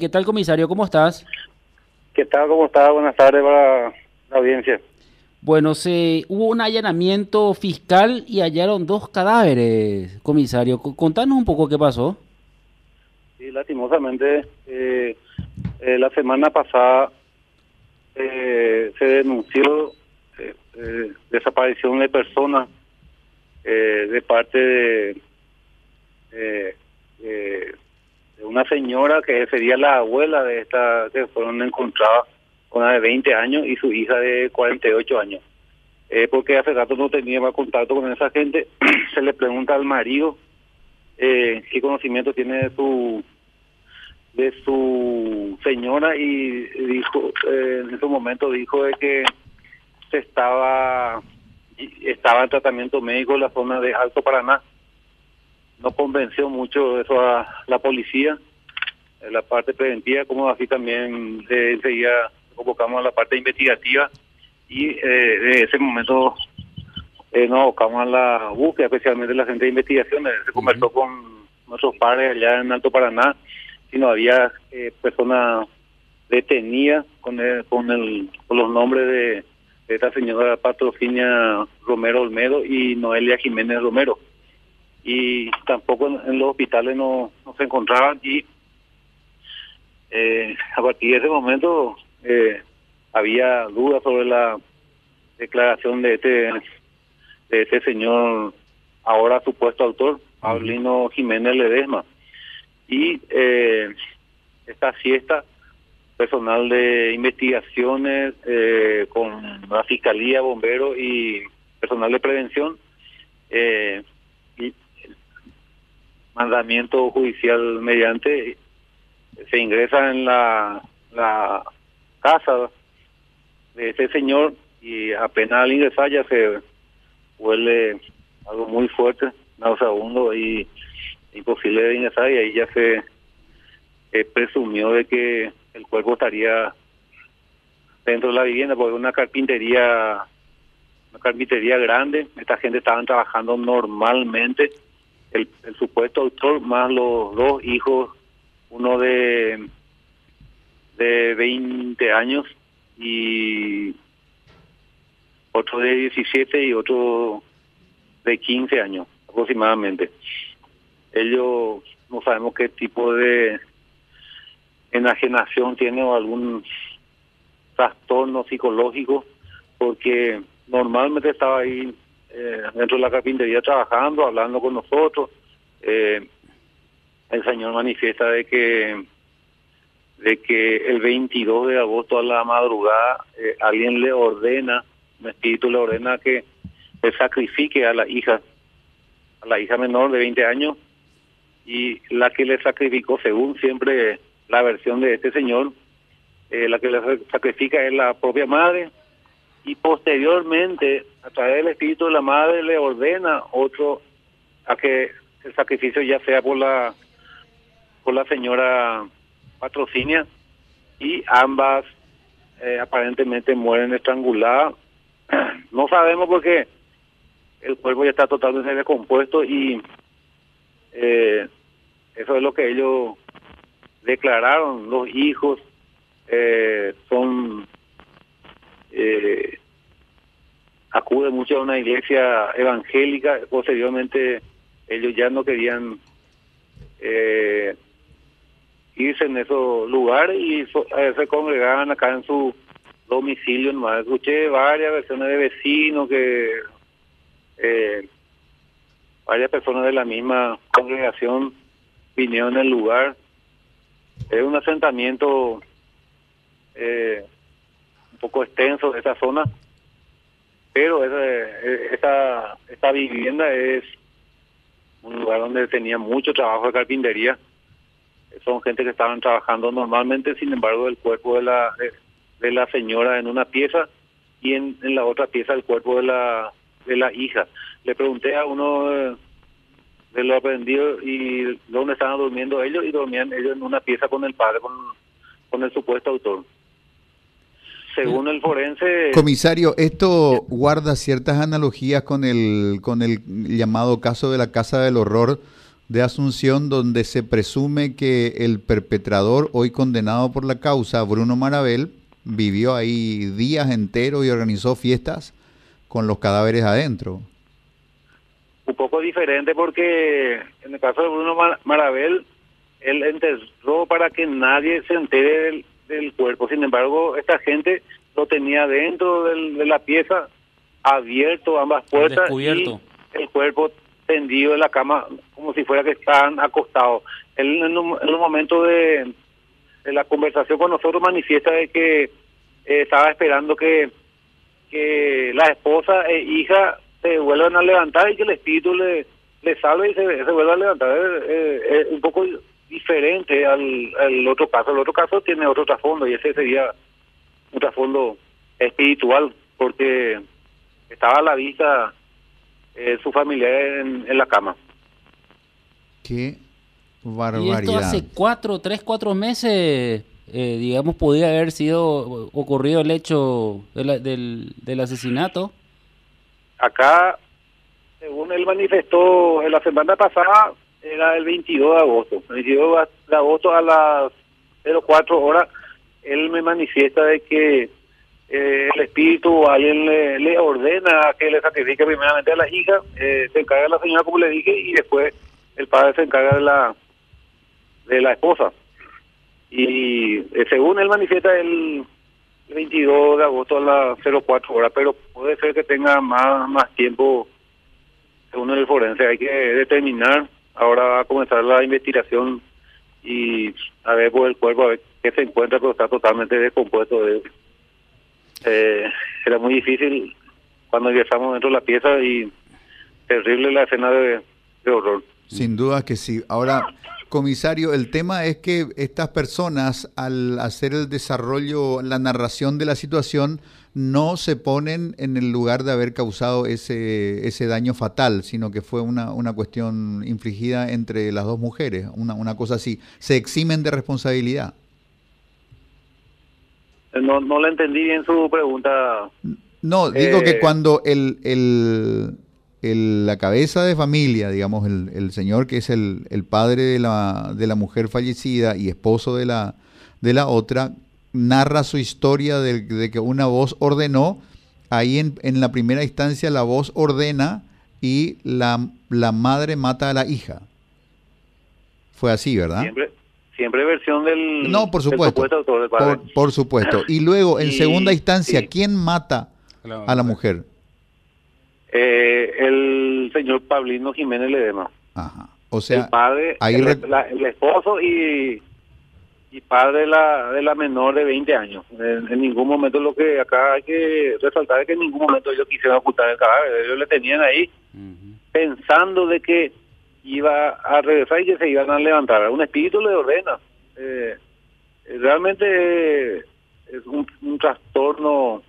¿Qué tal, comisario? ¿Cómo estás? ¿Qué tal? ¿Cómo está? Buenas tardes para la audiencia. Bueno, se hubo un allanamiento fiscal y hallaron dos cadáveres, comisario. Contanos un poco qué pasó. Sí, lastimosamente, eh, eh, la semana pasada eh, se denunció eh, eh, desaparición de personas eh, de parte de una señora que sería la abuela de esta que fueron encontradas, una de 20 años y su hija de 48 años. Eh, porque hace rato no tenía más contacto con esa gente, se le pregunta al marido eh, qué conocimiento tiene de su de su señora y dijo eh, en ese momento dijo de que se estaba estaba en tratamiento médico en la zona de Alto Paraná no convenció mucho eso a la policía en la parte preventiva como así también eh, enseguida convocamos a la parte investigativa y eh, de ese momento eh, nos abocamos a la búsqueda, especialmente la gente de investigación. Eh, Se conversó con nuestros padres allá en Alto Paraná si no había eh, personas detenidas con, el, con, el, con los nombres de, de esta señora Patrocinio Romero Olmedo y Noelia Jiménez Romero. Y tampoco en, en los hospitales no, no se encontraban y eh, a partir de ese momento eh, había dudas sobre la declaración de este de este señor ahora supuesto autor Paulino Jiménez Ledesma. Y eh, esta fiesta personal de investigaciones eh, con la fiscalía bomberos y personal de prevención eh, mandamiento judicial mediante se ingresa en la, la casa de ese señor y apenas al ingresar ya se huele algo muy fuerte, nauseabundo y imposible de ingresar y ahí ya se presumió de que el cuerpo estaría dentro de la vivienda porque una carpintería una carpintería grande, esta gente estaban trabajando normalmente, el, el supuesto autor más los dos hijos, uno de de 20 años y otro de 17 y otro de 15 años aproximadamente. Ellos no sabemos qué tipo de enajenación tiene o algún trastorno psicológico, porque normalmente estaba ahí eh, dentro de la carpintería trabajando, hablando con nosotros. Eh, el señor manifiesta de que de que el 22 de agosto a la madrugada eh, alguien le ordena, un espíritu le ordena que sacrifique a la hija, a la hija menor de 20 años, y la que le sacrificó, según siempre la versión de este señor, la que le sacrifica es la propia madre, y posteriormente, a través del espíritu de la madre, le ordena otro a que el sacrificio ya sea por la por la señora patrocinia y ambas eh, aparentemente mueren estranguladas. No sabemos porque el cuerpo ya está totalmente descompuesto y eh, eso es lo que ellos declararon. Los hijos eh, son acuden mucho a una iglesia evangélica. Posteriormente ellos ya no querían eh, irse en esos lugares y eh, se congregaban acá en su domicilio nomás. Escuché varias versiones de vecinos que eh, varias personas de la misma congregación vinieron el lugar. Es un asentamiento eh, un poco extenso de esa zona, pero esa, esta, esta vivienda es un lugar donde tenía mucho trabajo de carpintería. Son gente que estaban trabajando normalmente, sin embargo, el cuerpo de la de, la señora en una pieza y en, la otra pieza el cuerpo de la de la hija. Le pregunté a uno de, de los aprendidos y dónde estaban durmiendo ellos y dormían ellos en una pieza con el padre, con el supuesto autor. Según el forense... Comisario, esto guarda ciertas analogías con el, con el llamado caso de la Casa del Horror, de Asunción donde se presume que el perpetrador, hoy condenado por la causa, Bruno Marabel, vivió ahí días enteros y organizó fiestas con los cadáveres adentro. Un poco diferente porque en el caso de Bruno Marabel, él enterró para que nadie se entere del, cuerpo. Sin embargo, esta gente lo tenía dentro de la pieza, abierto ambas puertas y el cuerpo tendido en la cama como si fuera que estaban acostados. Él en un, momento de, la conversación con nosotros manifiesta de que eh, estaba esperando que, que la esposa e hija se vuelvan a levantar y que el espíritu le, le salve y se, se vuelva a levantar. Es, un poco diferente al, otro caso. El otro caso tiene otro trasfondo y ese sería un trasfondo espiritual porque estaba a la vista eh, su familia en, en, la cama. Qué barbaridad. Y esto hace cuatro, tres, cuatro meses, eh, digamos, podía haber sido ocurrido el hecho del, del asesinato. Acá, según él manifestó en la semana pasada, era el 22 de agosto. El 22 de agosto a las 04 horas, él me manifiesta de que eh, el espíritu alguien le, le, ordena que le sacrifique primeramente a la hija, eh, se encarga la señora como le dije y después el padre se encarga de la de la esposa. Y eh, según él manifiesta el 22 de agosto a las 04 horas, pero puede ser que tenga más más tiempo según el forense. Hay que determinar, ahora va a comenzar la investigación y a ver por el cuerpo, a ver qué se encuentra, pero está totalmente descompuesto de eh, era muy difícil cuando ingresamos dentro de la pieza y terrible la escena de, horror. Sin duda que sí. Ahora, comisario, el tema es que estas personas al hacer el desarrollo, la narración de la situación, no se ponen en el lugar de haber causado ese, ese daño fatal, sino que fue una, una cuestión infligida entre las dos mujeres, una, una cosa así. Se eximen de responsabilidad. No, no le entendí bien su pregunta. No, digo que eh, cuando el, el, la cabeza de familia, digamos, el, el señor que es el, el padre de la, de la mujer fallecida y esposo de la, de la otra, narra su historia de, que una voz ordenó, ahí en, en, la primera instancia la voz ordena y la, la madre mata a la hija. Fue así, ¿verdad? Siempre, siempre versión del no por supuesto. por, supuesto. Y luego en segunda instancia quién mata a la mujer eh, el señor Pablino Jiménez Ledema. Ajá. o sea el padre el, esposo y y padre de la de la menor de 20 años en, ningún momento lo que acá hay que resaltar es que en ningún momento ellos quisieron ocultar el cadáver ellos le tenían ahí pensando de que iba a regresar y que se iban a levantar. Un espíritu le ordena. Eh, realmente es un, trastorno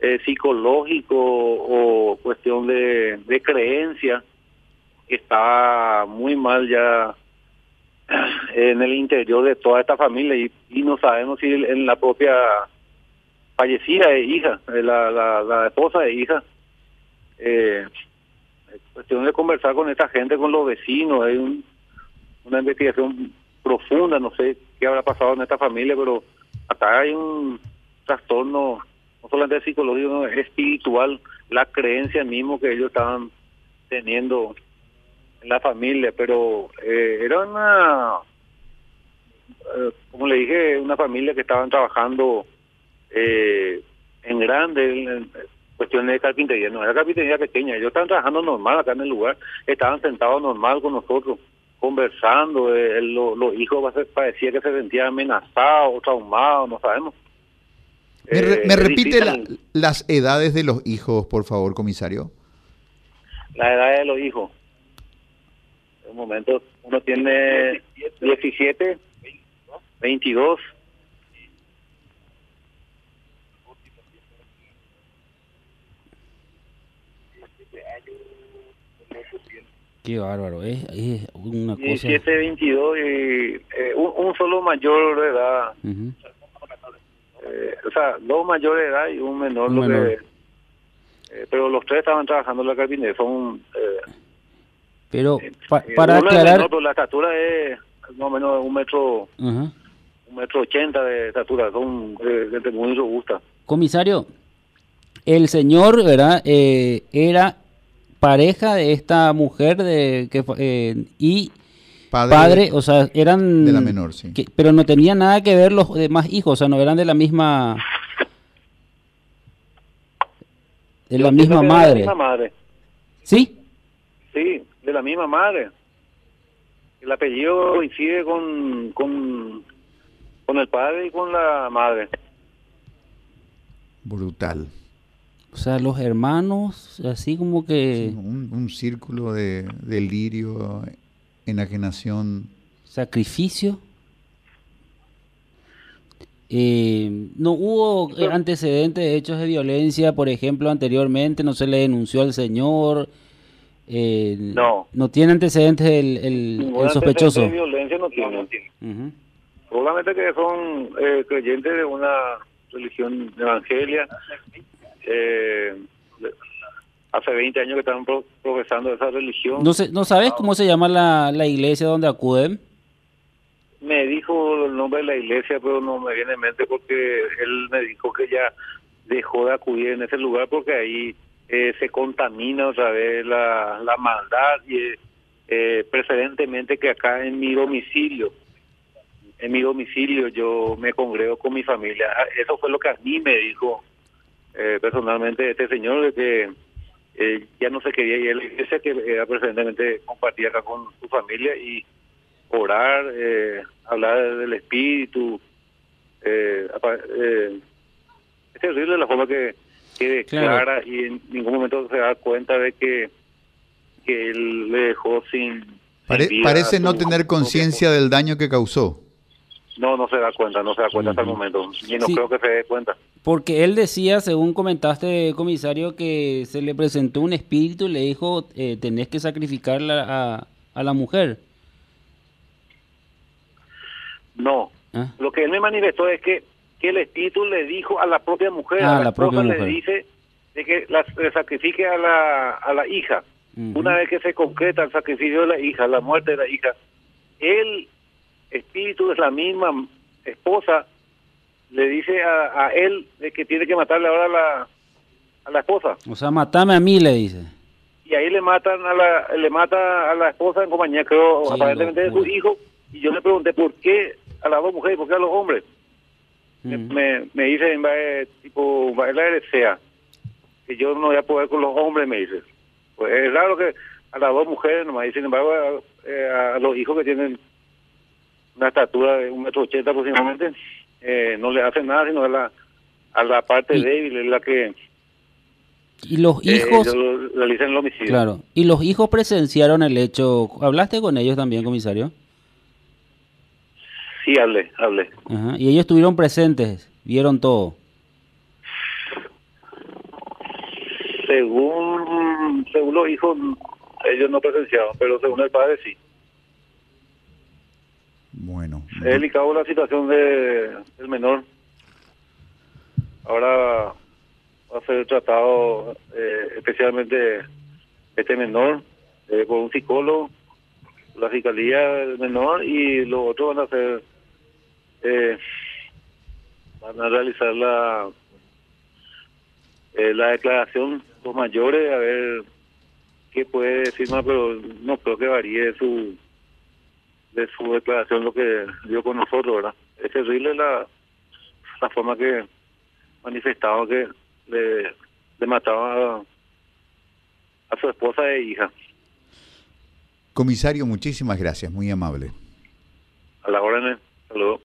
eh, psicológico o cuestión de, de creencia que está muy mal ya en el interior de toda esta familia y, y no sabemos si en la propia fallecida hija, la, la, la esposa de hija, eh, cuestión de conversar con esta gente, con los vecinos, hay una investigación profunda, no sé qué habrá pasado en esta familia, pero acá hay un trastorno, no solamente psicológico, es espiritual, la creencia mismo que ellos estaban teniendo en la familia, pero eh, era una, eh, como le dije, una familia que estaban trabajando eh, en grande, en, cuestiones de carpintería, no era carpintería pequeña, ellos estaban trabajando normal acá en el lugar, estaban sentados normal con nosotros, conversando, eh, los hijos parecía que se sentían amenazados, traumados, no sabemos. ¿Me, eh, repite las edades de los hijos, por favor, comisario? La edad de los hijos. En un momento, uno tiene 17, 22 Qué bárbaro, es, es una cosa... 17, 22 y eh, un, solo mayor de edad. eh, o sea, dos mayores de edad y un menor. lo Que, eh, pero los tres estaban trabajando en la carpintería, son... Eh, Pero Eh, pa- eh, para aclarar... menor, pero la estatura es más o menos un metro, Ajá. Un metro ochenta de estatura, son gente muy robusta. Comisario, el señor, ¿verdad? Eh, era pareja de esta mujer de que fue- eh, y Padre, padre, o sea, eran de la menor, sí. que- pero no tenía nada que ver los demás hijos, o sea, no eran de la misma de la misma madre. De la misma madre, ¿Sí? sí, de la misma madre. El apellido coincide con, con, con el padre y con la madre. brutal. O sea, los hermanos así como que Un, un círculo de delirio, enajenación. sacrificio. Eh, no hubo antecedentes de hechos de violencia, por ejemplo, anteriormente, no se le denunció al señor. eh, No. No tiene antecedentes el, el- Ningún el sospechoso. antecedente de violencia no tiene. Ujú. Solamente que son eh, creyentes de una religión evangelia. Eh, hace 20 años que están pro- profesando esa religión. No, sé, ¿No sabes cómo se llama la, la iglesia donde acuden? Me dijo el nombre de la iglesia, pero no me viene en mente porque él me dijo que ya dejó de acudir en ese lugar porque ahí eh, se contamina otra vez la, la maldad y eh, eh, preferentemente que acá en mi domicilio, en mi domicilio yo me congrego con mi familia. Ah, Eso fue lo que a mí me dijo eh, personalmente este señor de que eh, ya no se quería ir a la iglesia, que era preferentemente compartir acá con su familia y orar, eh, hablar del espíritu. Eh, eh, es terrible la forma que, que declara y en ningún momento se da cuenta de que, que él le dejó sin... sin Pare- vida parece no tener conciencia del daño que causó. No, no se da cuenta, no se da cuenta hasta el momento. Y no Sí. creo que se dé cuenta. Porque él decía, según comentaste, comisario, que se le presentó un espíritu y le dijo, eh, tenés que sacrificarla a, a la mujer. No. ¿Ah? Lo que él me manifestó es que, que el espíritu le dijo a la propia mujer, Ah, a la, la propia mujer. le dice de que la, le sacrifique a la, a la hija. Una vez que se concreta el sacrificio de la hija, la muerte de la hija, el espíritu de la misma esposa le dice a, a él de que tiene que matarle ahora a la, a la esposa. O sea, matame a mí, le dice. Y ahí le matan a la, le mata a la esposa en compañía, creo, aparentemente de su hijo. Y yo le pregunté por qué a las dos mujeres, por qué a los hombres. Me- me, me dice, va, eh, tipo, la heresea, que yo no voy a poder con los hombres, me dice. Pues es raro que a las dos mujeres nomás, y sin embargo, a, eh, a los hijos que tienen una estatura de un metro ochenta aproximadamente, eh, no le hacen nada, sino a la, a la parte Y- débil, es la que Y los eh, hijos, ellos realizan el homicidio. claro, y los hijos presenciaron el hecho. ¿Hablaste con ellos también, comisario? Sí, hablé, hablé. Ajá. Y ellos estuvieron presentes, vieron todo. Según, según los hijos, ellos no presenciaron, pero según el padre sí. Bueno, Es delicado la situación de, del menor. Ahora va a ser tratado eh, especialmente este menor eh, por un psicólogo, la fiscalía del menor y los otros van a hacer, eh, van a realizar la eh, la declaración los mayores a ver qué puede decir más, pero no creo que varíe su de su declaración lo que dio con nosotros, ¿verdad? Es terrible la, la forma que manifestaba que le, mataba a, a su esposa e hija. Comisario, muchísimas gracias, muy amable. A la orden, ¿eh? saludos.